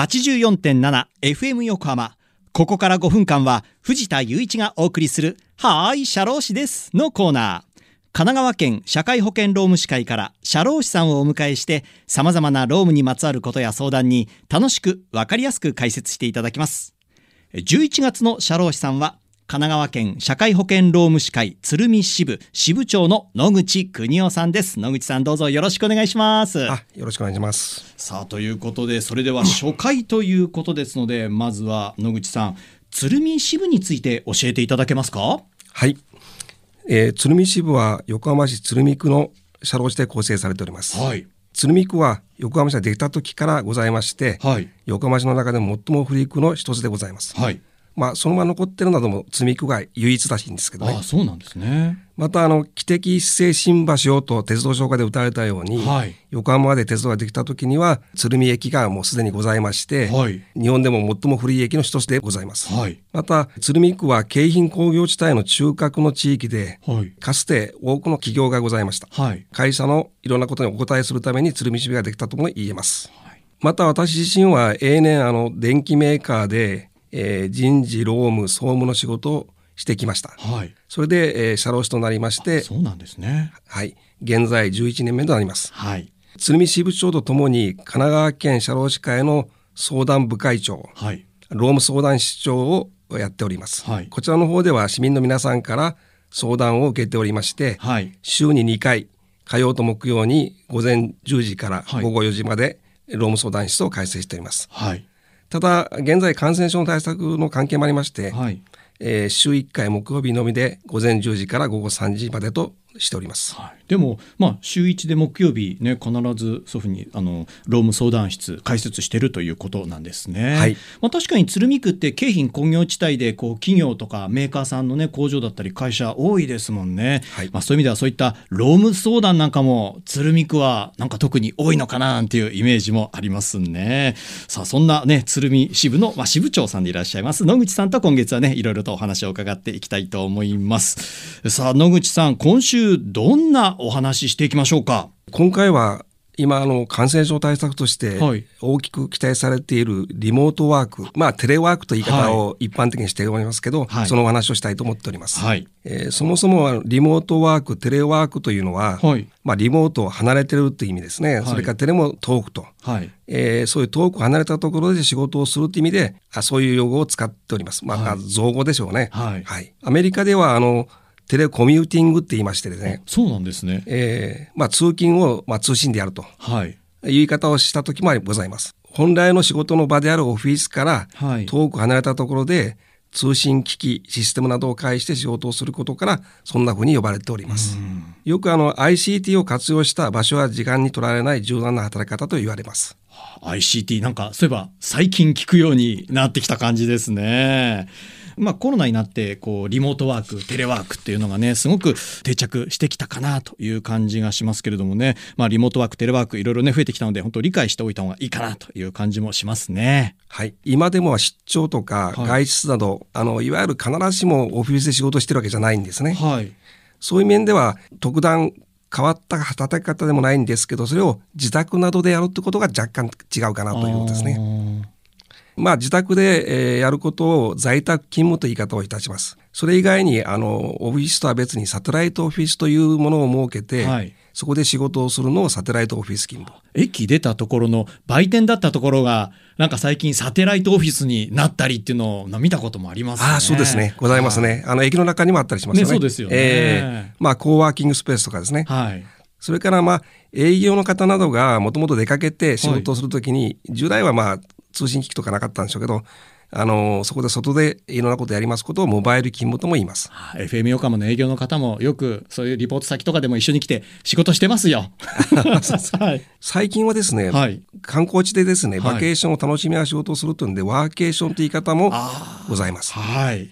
84.7FM 横浜。ここから5分間は藤田雄一がお送りするはーい、社労士ですのコーナー。神奈川県社会保険労務士会から社労士さんをお迎えして様々な労務にまつわることや相談に楽しくわかりやすく解説していただきます。11月の社労士さんは神奈川県社会保険労務士会鶴見支部支部長の野口邦夫さんです。野口さんどうぞよろしくお願いします。あ、よろしくお願いします。さあということでそれでは初回ということですのでまずは野口さん鶴見支部について教えていただけますか？はい。えー、鶴見支部は横浜市鶴見区の社労士で構成されております。はい鶴見区は横浜市ができた時からございまして、はい横浜市の中でも最も古い区の一つでございます。はいまあ、そのまま残ってるなども鶴見区が唯一らしいんですけどねああ。そうなんですねまた、あの、汽笛一斉新橋をと鉄道紹介で歌われたように、はい横浜まで鉄道ができた時には、鶴見駅がもうすでにございまして、はい日本でも最も古い駅の一つでございます。はいまた、鶴見区は京浜工業地帯の中核の地域で、はいかつて多くの企業がございました。はい会社のいろんなことにお答えするために鶴見支部ができたとも言えます。はいまた私自身は永年あの電機メーカーで、えー人事労務総務の仕事をしてきました。はい。それで、えー社労士となりまして、そうなんですね。はい、現在11年目となります。はい。鶴見支部長とともに神奈川県社労士会の相談部会長、はい。労務相談室長をやっております。はい。こちらの方では市民の皆さんから相談を受けておりまして、はい。週に2回火曜と木曜に午前10時からはい。午後4時まで労務相談室を開設しております。はいただ現在感染症の対策の関係もありまして、はい。えー週1回木曜日のみで午前10時から午後3時までとしております。はい、でも、まあ、週1で木曜日ね必ずそういうふうにあの労務相談室開設しているということなんですね。はいまあ、確かに鶴見区って京浜工業地帯でこう企業とかメーカーさんの、ね、工場だったり会社多いですもんね。はいまあ、そういう意味ではそういった労務相談なんかも鶴見区はなんか特に多いのかななんていうイメージもありますね。さあそんなね鶴見支部の、まあ、支部長さんでいらっしゃいます野口さんと今月はねいろいろとお話を伺っていきたいと思います。さあ野口さん今週どんなお話ししていきましょうか？今回は今あの感染症対策としてはい大きく期待されているリモートワーク、まあテレワークという言い方を一般的にしておりますけど、はいそのお話をしたいと思っております。はいえーそもそもリモートワーク、テレワークというのは、はいまあリモートを離れてるっていう意味ですね。いそれからテレも遠くと。はいえーそういう遠く離れたところで仕事をするという意味であそういう用語を使っております。まあ、はい造語でしょうね。はいアメリカではあのテレコミューティングって言いましてですね、そうなんですね。えーまあ、通勤を、まあ、通信でやるとはい言い方をした時もございます。本来の仕事の場であるオフィスからはい遠く離れたところで通信機器、システムなどを介して仕事をすることからそんな風に呼ばれております。よくあの ICT を活用した場所や時間に取られない柔軟な働き方と言われます。ICT なんかそういえば最近聞くようになってきた感じですね。まあコロナになってこうリモートワークテレワークっていうのがねすごく定着してきたかなという感じがしますけれどもねまあリモートワークテレワークいろいろね増えてきたので本当理解しておいた方がいいかなという感じもしますね。はい、今でも出張とかはい外出など、あのいわゆる必ずしもオフィスで仕事してるわけじゃないんですね。はいそういう面では特段変わった働き方でもないんですけどそれを自宅などでやるってことが若干違うかなということですね。ね。まあ自宅で、えーやることを在宅勤務という言い方をいたします。それ以外にあのオフィスとは別にサテライトオフィスというものを設けて、はいそこで仕事をするのをサテライトオフィス勤務。駅出たところの売店だったところがなんか最近サテライトオフィスになったりっていうのを見たこともありますね。ああそうですねございますね。あの駅の中にもあったりしますよね。ねそうですよねええまあコーワーキングスペースとかですね。はい。それからまあ営業の方などがもともと出かけて仕事をするときに、従来はまあ通信機器とかなかったんでしょうけど、あのそこで外でいろんなことをやりますことをモバイル勤務とも言います。FM 横浜の営業の方もよくそういうリポート先とかでも一緒に来て仕事してますよ。はい。最近はですね、はい観光地でですね、はいバケーションを楽しみな仕事をするというんで、ワーケーションという言い方もあございます。はい。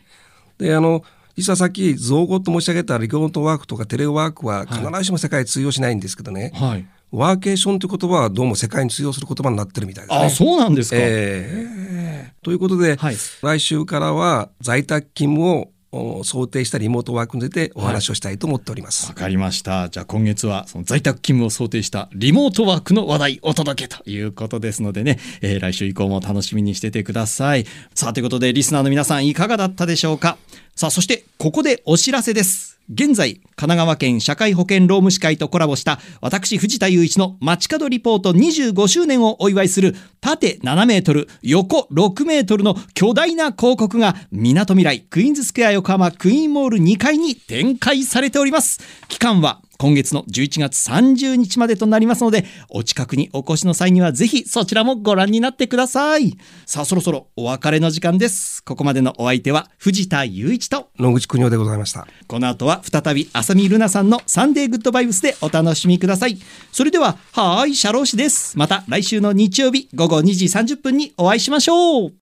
で、あの、実はさっき造語と申し上げたリモートワークとかテレワークは必ずしも世界通用しないんですけどね、はい。ワーケーションという言葉はどうも世界に通用する言葉になってるみたいですね。あ、そうなんですか。ええということで、はい来週からは在宅勤務を想定したリモートワークについてお話をしたいと思っております。わ、かりました。じゃあ今月はその在宅勤務を想定したリモートワークの話題お届けということですのでね、えー来週以降も楽しみにしててください。さあということでリスナーの皆さんいかがだったでしょうか？さあそしてここでお知らせです。現在、神奈川県社会保険労務士会とコラボした私藤田雄一の街角リポート25周年をお祝いする縦7メートル、横6メートルの巨大な広告がみなとみらいクイーンズスクエア横浜クイーンモール2階に展開されております。期間は今月の11月30日までとなりますので、お近くにお越しの際にはぜひそちらもご覧になってください。さあそろそろお別れの時間です。ここまでのお相手は藤田雄一と野口邦夫でございました。この後は再び浅見ルナさんのサンデーグッドバイブスでお楽しみください。それでは、はーい、シャロー氏です。また来週の日曜日午後2時30分にお会いしましょう。